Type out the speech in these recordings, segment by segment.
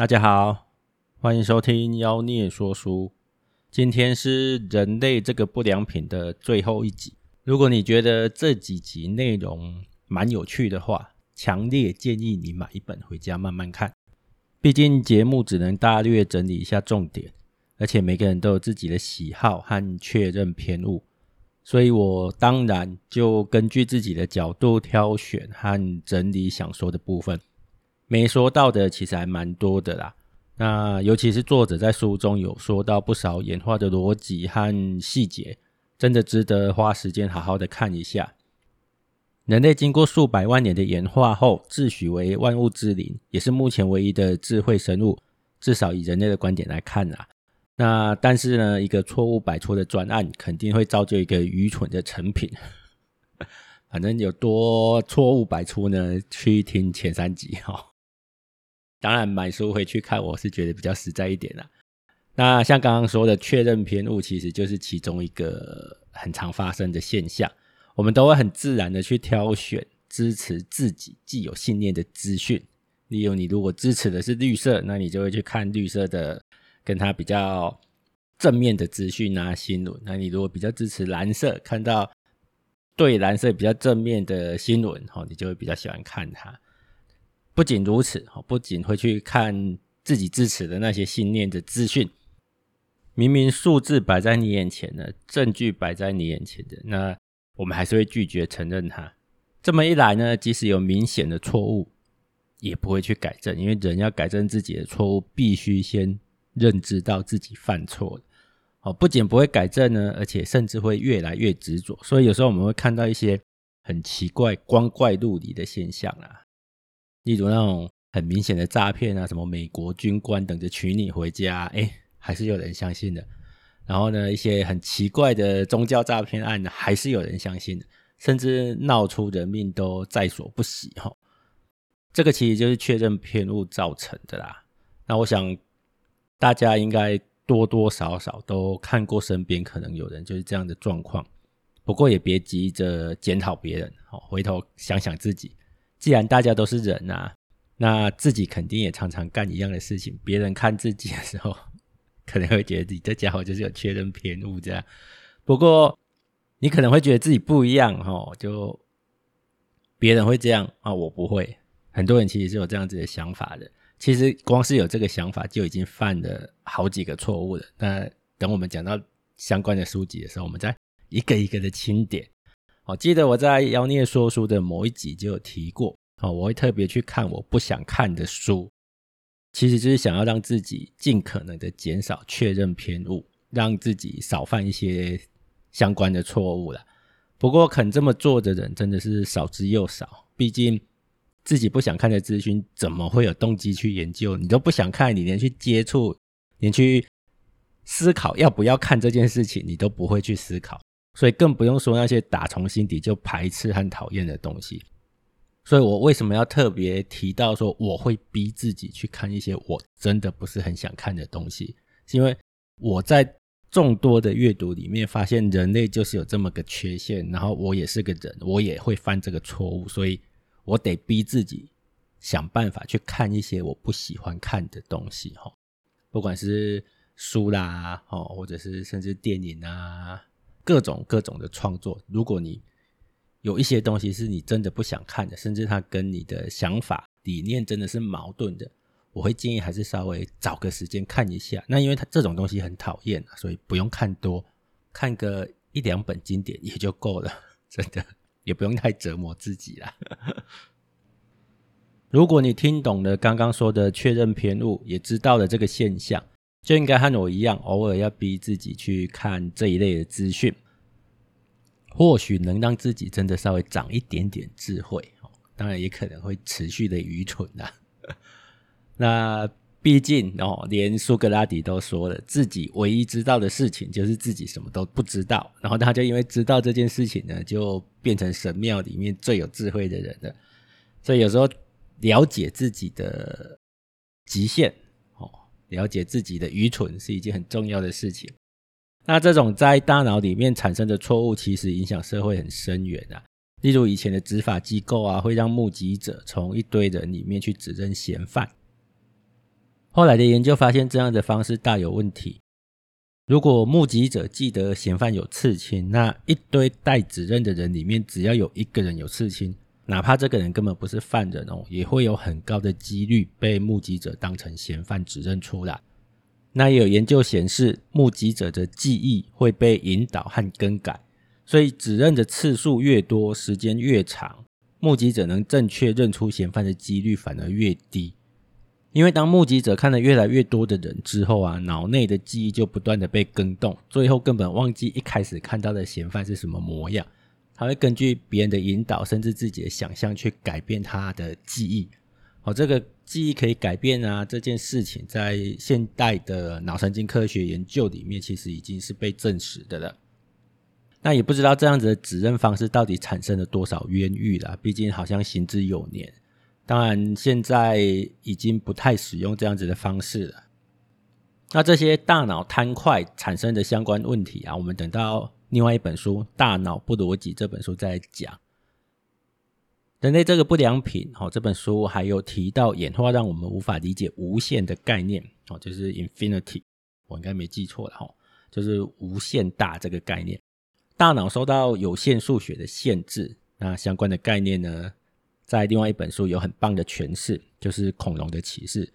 大家好，欢迎收听妖孽说书。今天是人类这个不良品的最后一集。如果你觉得这几集内容蛮有趣的话，强烈建议你买一本回家慢慢看。毕竟节目只能大略整理一下重点，而且每个人都有自己的喜好和确认偏误，所以我当然就根据自己的角度挑选和整理想说的部分。没说到的其实还蛮多的啦，那尤其是作者在书中有说到不少演化的逻辑和细节，真的值得花时间好好的看一下。人类经过数百万年的演化后，自诩为万物之灵，也是目前唯一的智慧生物，至少以人类的观点来看啊。那但是呢，一个错误百出的专案，肯定会造就一个愚蠢的成品。反正有多错误百出呢？去听前三集哈。当然，买书回去看，我是觉得比较实在一点啦。那像刚刚说的确认偏误，其实就是其中一个很常发生的现象。我们都会很自然的去挑选支持自己既有信念的资讯。例如，你如果支持的是绿色，那你就会去看绿色的跟它比较正面的资讯啊新闻。那你如果比较支持蓝色，看到对蓝色比较正面的新闻，哦，你就会比较喜欢看它。不仅如此，不仅会去看自己支持的那些信念的资讯，明明数字摆在你眼前的，证据摆在你眼前的，那我们还是会拒绝承认它。这么一来呢，即使有明显的错误，也不会去改正，因为人要改正自己的错误，必须先认知到自己犯错了。哦，不仅不会改正呢，而且甚至会越来越执着。所以有时候我们会看到一些很奇怪、光怪陆离的现象啊。例如那种很明显的诈骗啊，什么美国军官等着娶你回家，哎，还是有人相信的。然后呢，一些很奇怪的宗教诈骗案呢，还是有人相信的，甚至闹出人命都在所不惜哈。这个其实就是确认偏误造成的啦。那我想大家应该多多少少都看过身边可能有人就是这样的状况，不过也别急着检讨别人，回头想想自己。既然大家都是人呐、啊，那自己肯定也常常干一样的事情。别人看自己的时候，可能会觉得自己这家伙就是有确认偏误这样。不过，你可能会觉得自己不一样哦，就别人会这样啊，我不会。很多人其实是有这样子的想法的。其实光是有这个想法，就已经犯了好几个错误了。那等我们讲到相关的书籍的时候，我们再一个一个的清点。我记得我在妖孽说书的某一集就有提过，哦，我会特别去看我不想看的书，其实就是想要让自己尽可能的减少确认偏误，让自己少犯一些相关的错误了。不过肯这么做的人真的是少之又少，毕竟自己不想看的资讯，怎么会有动机去研究？你都不想看，你连去接触，连去思考要不要看这件事情，你都不会去思考。所以更不用说那些打从心底就排斥和讨厌的东西。所以我为什么要特别提到说我会逼自己去看一些我真的不是很想看的东西？是因为我在众多的阅读里面发现人类就是有这么个缺陷，然后我也是个人，我也会犯这个错误，所以我得逼自己想办法去看一些我不喜欢看的东西。哈，不管是书啦，哦，或者是甚至电影啊。各种各种的创作，如果你有一些东西是你真的不想看的，甚至它跟你的想法理念真的是矛盾的，我会建议还是稍微找个时间看一下。那因为它这种东西很讨厌，所以不用看多，看个一两本经典也就够了，真的也不用太折磨自己啦。如果你听懂了刚刚说的确认偏误，也知道了这个现象。就应该和我一样，偶尔要逼自己去看这一类的资讯，或许能让自己真的稍微长一点点智慧。当然，也可能会持续的愚蠢啊。那毕竟哦，连苏格拉底都说了，自己唯一知道的事情就是自己什么都不知道。然后他就因为知道这件事情呢，就变成神庙里面最有智慧的人了。所以有时候了解自己的极限。了解自己的愚蠢是一件很重要的事情。那这种在大脑里面产生的错误，其实影响社会很深远啊。例如以前的执法机构啊，会让目击者从一堆人里面去指认嫌犯。后来的研究发现，这样的方式大有问题。如果目击者记得嫌犯有刺青，那一堆待指认的人里面，只要有一个人有刺青，哪怕这个人根本不是犯人哦，也会有很高的几率被目击者当成嫌犯指认出来。那也有研究显示，目击者的记忆会被引导和更改，所以指认的次数越多，时间越长，目击者能正确认出嫌犯的几率反而越低。因为当目击者看了越来越多的人之后啊，脑内的记忆就不断的被更动，最后根本忘记一开始看到的嫌犯是什么模样。他会根据别人的引导，甚至自己的想象去改变他的记忆。哦，这个记忆可以改变啊，这件事情在现代的脑神经科学研究里面，其实已经是被证实的了。那也不知道这样子的指认方式到底产生了多少冤狱啦，毕竟好像行之有年。当然，现在已经不太使用这样子的方式了。那这些大脑贪快产生的相关问题啊，我们等到另外一本书《大脑不逻辑》这本书在讲。人类这个不良品，哦，这本书还有提到演化让我们无法理解无限的概念，哦，就是 infinity，我应该没记错了哈，就是无限大这个概念。大脑受到有限数学的限制，那相关的概念呢？在另外一本书有很棒的诠释，就是《恐龙的启示》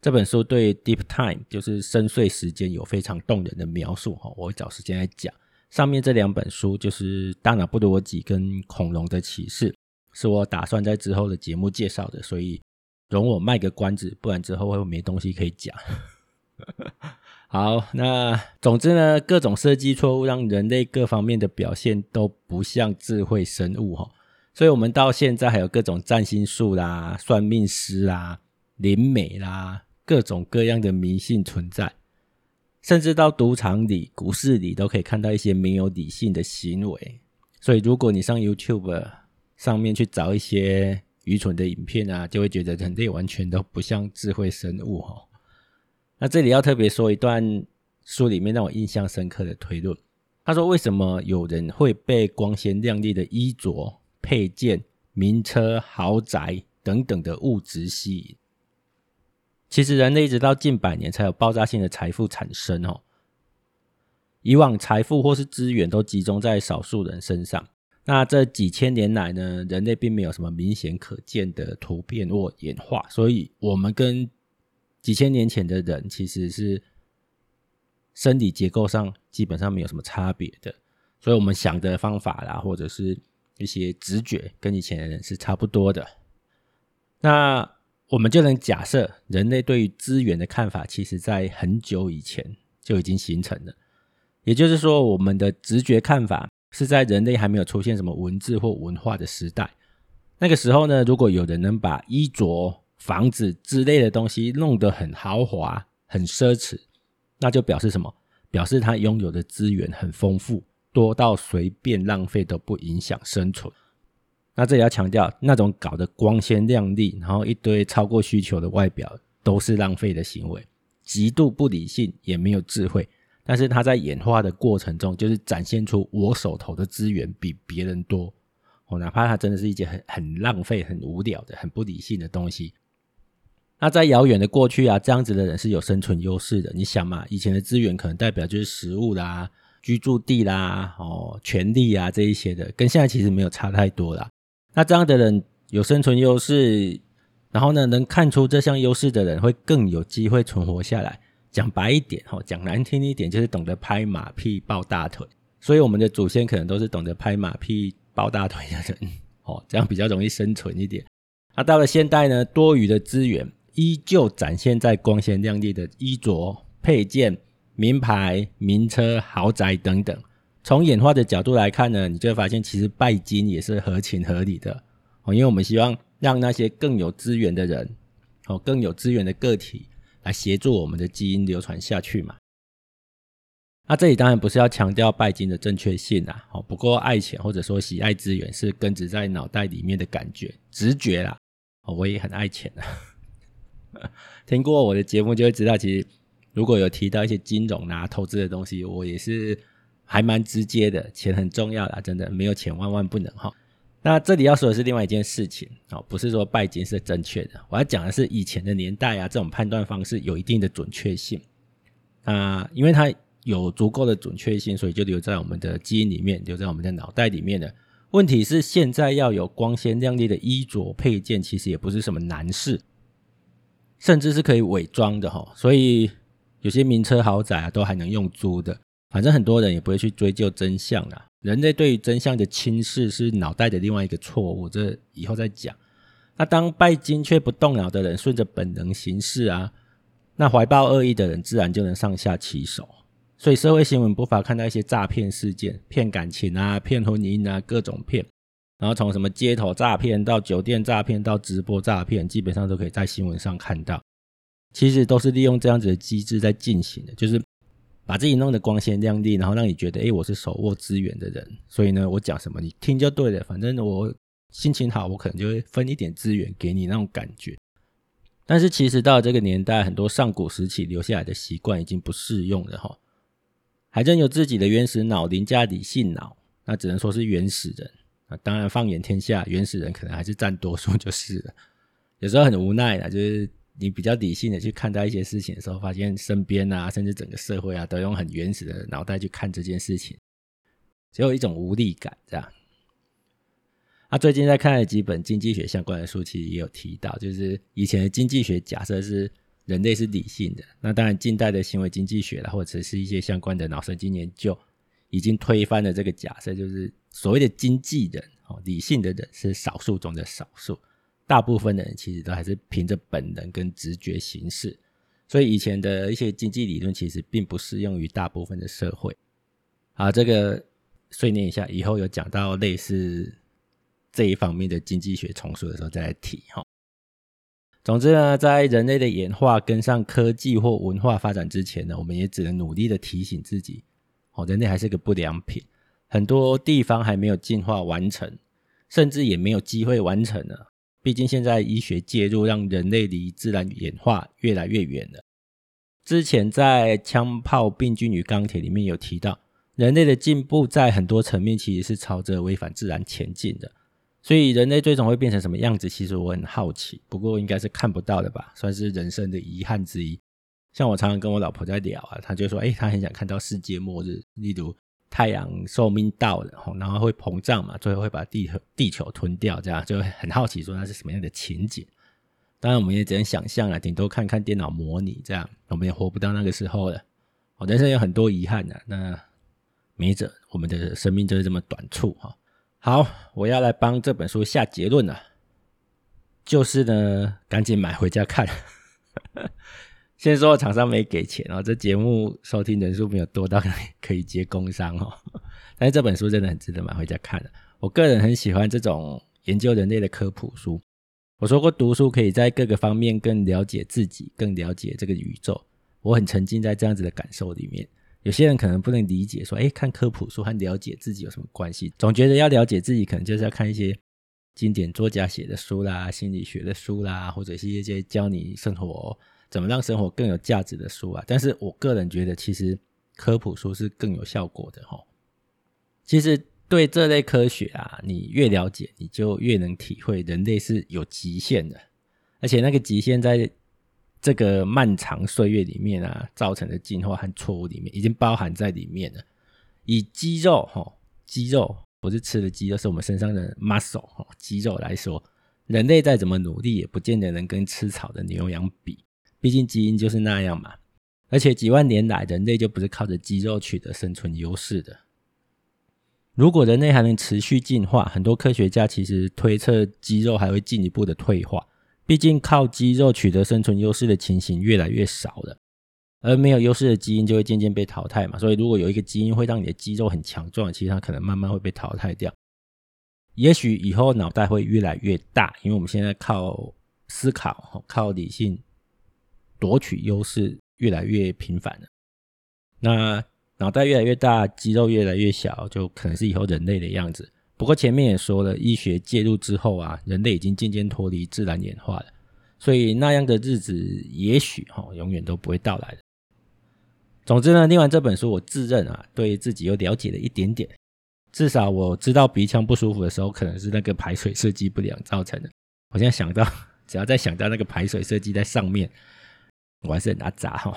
这本书对 deep time 就是深邃时间有非常动人的描述哈，我会找时间来讲。上面这两本书就是《大脑不逻辑》跟《恐龙的启示》，是我打算在之后的节目介绍的，所以容我卖个关子，不然之后会没东西可以讲。好，那总之呢，各种设计错误让人类各方面的表现都不像智慧生物哈。所以，我们到现在还有各种占星术啦、算命师啦、灵媒啦，各种各样的迷信存在，甚至到赌场里、股市里都可以看到一些没有理性的行为。所以，如果你上 YouTube 上面去找一些愚蠢的影片啊，就会觉得人类完全都不像智慧生物哈。那这里要特别说一段书里面让我印象深刻的推论，他说：为什么有人会被光鲜亮丽的衣着？配件、名车、豪宅等等的物质吸引，其实人类一直到近百年才有爆炸性的财富产生哦。以往财富或是资源都集中在少数人身上，那这几千年来呢，人类并没有什么明显可见的突变或演化，所以我们跟几千年前的人其实是生理结构上基本上没有什么差别的，所以我们想的方法啦，或者是。一些直觉跟以前的人是差不多的，那我们就能假设人类对于资源的看法，其实在很久以前就已经形成了。也就是说，我们的直觉看法是在人类还没有出现什么文字或文化的时代。那个时候呢，如果有人能把衣着、房子之类的东西弄得很豪华、很奢侈，那就表示什么？表示他拥有的资源很丰富。多到随便浪费都不影响生存。那这里要强调，那种搞得光鲜亮丽，然后一堆超过需求的外表，都是浪费的行为，极度不理性，也没有智慧。但是它在演化的过程中，就是展现出我手头的资源比别人多。哦，哪怕它真的是一件很很浪费、很无聊的、很不理性的东西。那在遥远的过去啊，这样子的人是有生存优势的。你想嘛，以前的资源可能代表就是食物啦。居住地啦，哦，权利啊，这一些的，跟现在其实没有差太多啦。那这样的人有生存优势，然后呢，能看出这项优势的人会更有机会存活下来。讲白一点，哦，讲难听一点，就是懂得拍马屁、抱大腿。所以我们的祖先可能都是懂得拍马屁、抱大腿的人，哦，这样比较容易生存一点。那到了现代呢，多余的资源依旧展现在光鲜亮丽的衣着配件。名牌、名车、豪宅等等，从演化的角度来看呢，你就会发现其实拜金也是合情合理的哦，因为我们希望让那些更有资源的人哦，更有资源的个体来协助我们的基因流传下去嘛。那这里当然不是要强调拜金的正确性啦，哦，不过爱钱或者说喜爱资源是根植在脑袋里面的感觉、直觉啦。哦，我也很爱钱的，听过我的节目就会知道，其实。如果有提到一些金融啊、投资的东西，我也是还蛮直接的。钱很重要啦，真的没有钱万万不能哈。那这里要说的是另外一件事情哦，不是说拜金是正确的，我要讲的是以前的年代啊，这种判断方式有一定的准确性啊，因为它有足够的准确性，所以就留在我们的基因里面，留在我们的脑袋里面的。问题是现在要有光鲜亮丽的衣着配件，其实也不是什么难事，甚至是可以伪装的哈，所以有些名车豪宅啊，都还能用租的。反正很多人也不会去追究真相啦。人类对于真相的轻视是脑袋的另外一个错误，这以后再讲。那当拜金却不动脑的人顺着本能行事啊，那怀抱恶意的人自然就能上下其手。所以社会新闻不乏看到一些诈骗事件，骗感情啊，骗婚姻啊，各种骗。然后从什么街头诈骗到酒店诈骗到直播诈骗，基本上都可以在新闻上看到。其实都是利用这样子的机制在进行的，就是。把自己弄得光鲜亮丽，然后让你觉得，诶，我是手握资源的人，所以呢，我讲什么你听就对了。反正我心情好，我可能就会分一点资源给你那种感觉。但是其实到这个年代，很多上古时期留下来的习惯已经不适用了哈。还真有自己的原始脑凌驾理性脑，那只能说是原始人啊。当然，放眼天下，原始人可能还是占多数就是了。有时候很无奈的，就是。你比较理性的去看待一些事情的时候，发现身边啊，甚至整个社会啊，都用很原始的脑袋去看这件事情，只有一种无力感，这样。啊，最近在看了几本经济学相关的书，其实也有提到，就是以前的经济学假设是人类是理性的，那当然近代的行为经济学啦，或者是一些相关的脑神经研究，已经推翻了这个假设，就是所谓的经济人哦，理性的人是少数中的少数。大部分的人其实都还是凭着本能跟直觉行事，所以以前的一些经济理论其实并不适用于大部分的社会。好，这个碎念一下，以后有讲到类似这一方面的经济学丛书的时候再来提哈。总之呢，在人类的演化跟上科技或文化发展之前呢，我们也只能努力的提醒自己，哦，人类还是个不良品，很多地方还没有进化完成，甚至也没有机会完成呢。毕竟现在医学介入，让人类离自然演化越来越远了。之前在《枪炮、病菌与钢铁》里面有提到，人类的进步在很多层面其实是朝着违反自然前进的。所以人类最终会变成什么样子，其实我很好奇。不过应该是看不到的吧，算是人生的遗憾之一。像我常常跟我老婆在聊啊，她就说：“诶，她很想看到世界末日，例如……”太阳寿命到了，然后会膨胀嘛，最后会把地地球吞掉，这样就很好奇说那是什么样的情景。当然我们也只能想象啊，顶多看看电脑模拟这样，我们也活不到那个时候了。我人生有很多遗憾的，那没辙，我们的生命就是这么短促哈。好，我要来帮这本书下结论了，就是呢，赶紧买回家看。先说厂商没给钱哦，这节目收听人数没有多到可以接工商哦。但是这本书真的很值得买回家看的。我个人很喜欢这种研究人类的科普书。我说过，读书可以在各个方面更了解自己，更了解这个宇宙。我很沉浸在这样子的感受里面。有些人可能不能理解，说，诶，看科普书和了解自己有什么关系？总觉得要了解自己，可能就是要看一些经典作家写的书啦，心理学的书啦，或者是一些教你生活。怎么让生活更有价值的书啊？但是我个人觉得，其实科普书是更有效果的齁。其实对这类科学啊，你越了解，你就越能体会人类是有极限的，而且那个极限在这个漫长岁月里面啊，造成的进化和错误里面，已经包含在里面了。以肌肉齁，肌肉不是吃的肌肉，是我们身上的 muscle 齁，肌肉来说，人类再怎么努力，也不见得能跟吃草的牛羊比。毕竟基因就是那样嘛，而且几万年来人类就不是靠着肌肉取得生存优势的。如果人类还能持续进化，很多科学家其实推测肌肉还会进一步的退化。毕竟靠肌肉取得生存优势的情形越来越少了，而没有优势的基因就会渐渐被淘汰嘛。所以如果有一个基因会让你的肌肉很强壮，其实它可能慢慢会被淘汰掉。也许以后脑袋会越来越大，因为我们现在靠思考、靠理性。夺取优势越来越频繁了，那脑袋越来越大，肌肉越来越小，就可能是以后人类的样子。不过前面也说了，医学介入之后啊，人类已经渐渐脱离自然演化了，所以那样的日子也许哈永远都不会到来的。总之呢，念完这本书，我自认啊对自己又了解了一点点，至少我知道鼻腔不舒服的时候，可能是那个排水设计不良造成的。我现在想到，只要再想到那个排水设计在上面，我还是很阿杂哈。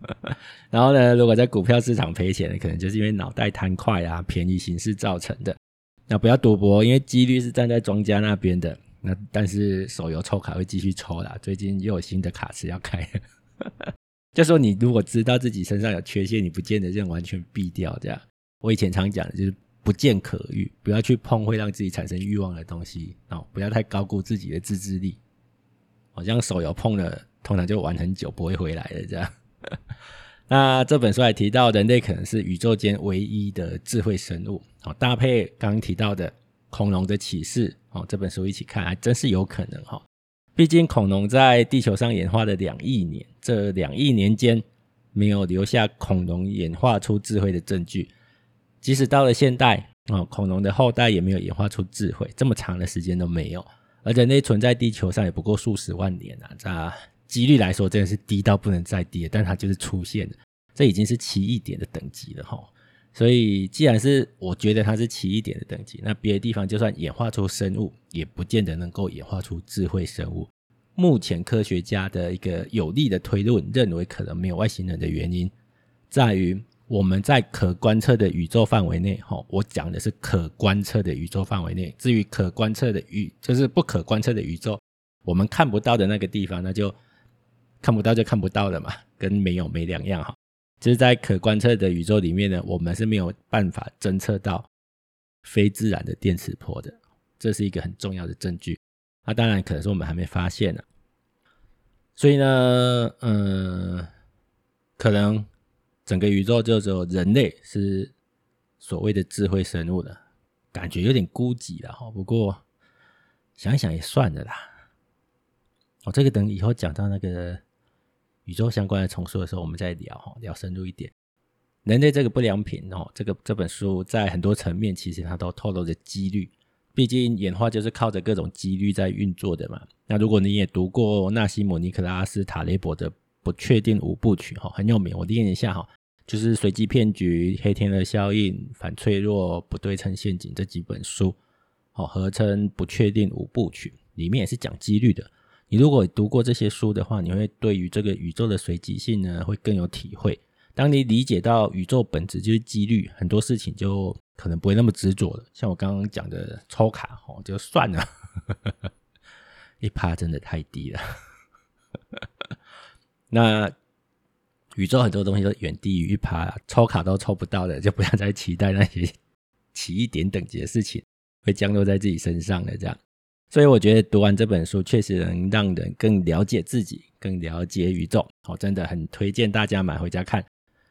然后呢，如果在股票市场赔钱，可能就是因为脑袋贪快啊、便宜行事造成的。那不要赌博，因为几率是站在庄家那边的。那但是手游抽卡会继续抽啦，最近又有新的卡池要开。就说你如果知道自己身上有缺陷，你不见得就完全避掉这样。我以前常讲的就是不见可欲，不要去碰会让自己产生欲望的东西哦，不要太高估自己的自制力。好像手游碰了，通常就玩很久不会回来的这样。那这本书还提到，人类可能是宇宙间唯一的智慧生物。好，搭配刚刚提到的恐龙的启示，哦，这本书一起看，还真是有可能哈。毕竟恐龙在地球上演化了两亿年，这两亿年间没有留下恐龙演化出智慧的证据。即使到了现代，哦，恐龙的后代也没有演化出智慧，这么长的时间都没有。而人类存在地球上也不过数十万年啊，这。几率来说真的是低到不能再低了，但它就是出现了，这已经是奇异点的等级了哈。所以既然是我觉得它是奇异点的等级，那别的地方就算演化出生物，也不见得能够演化出智慧生物。目前科学家的一个有力的推论认为，可能没有外星人的原因，在于我们在可观测的宇宙范围内，哈，我讲的是可观测的宇宙范围内。至于可观测的宇，就是不可观测的宇宙，我们看不到的那个地方，那就。看不到就看不到了嘛，跟没有没两样哈。就是在可观测的宇宙里面呢，我们是没有办法侦测到非自然的电磁波的，这是一个很重要的证据。那当然可能是我们还没发现呢。所以呢，嗯，可能整个宇宙就只有人类是所谓的智慧生物了，感觉有点孤寂了哈。不过想一想也算了啦。哦，这个等以后讲到那个。宇宙相关的丛书的时候，我们再聊哈聊深入一点。人类这个不良品哦，这个这本书在很多层面其实它都透露着几率，毕竟演化就是靠着各种几率在运作的嘛。那如果你也读过纳西姆尼克拉斯塔雷伯的《不确定五部曲》哈，很有名，我念一下哈，就是随机骗局、黑天鹅效应、反脆弱、不对称陷阱这几本书，哦，合称《不确定五部曲》，里面也是讲几率的。你如果读过这些书的话，你会对于这个宇宙的随机性呢，会更有体会。当你理解到宇宙本质就是几率，很多事情就可能不会那么执着了。像我刚刚讲的抽卡哦，就算了，一趴真的太低了。那宇宙很多东西都远低于一趴，抽卡都抽不到的，就不要再期待那些奇异点等级的事情会降落在自己身上了，这样。所以我觉得读完这本书，确实能让人更了解自己，更了解宇宙。我真的很推荐大家买回家看。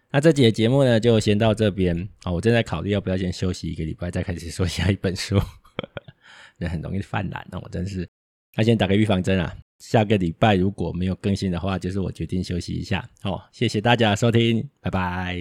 那这节节目呢，就先到这边。我正在考虑要不要先休息一个礼拜，再开始说下一本书。人很容易犯懒哦，我真是。那先打个预防针啊，下个礼拜如果没有更新的话，就是我决定休息一下。好，谢谢大家收听，拜拜。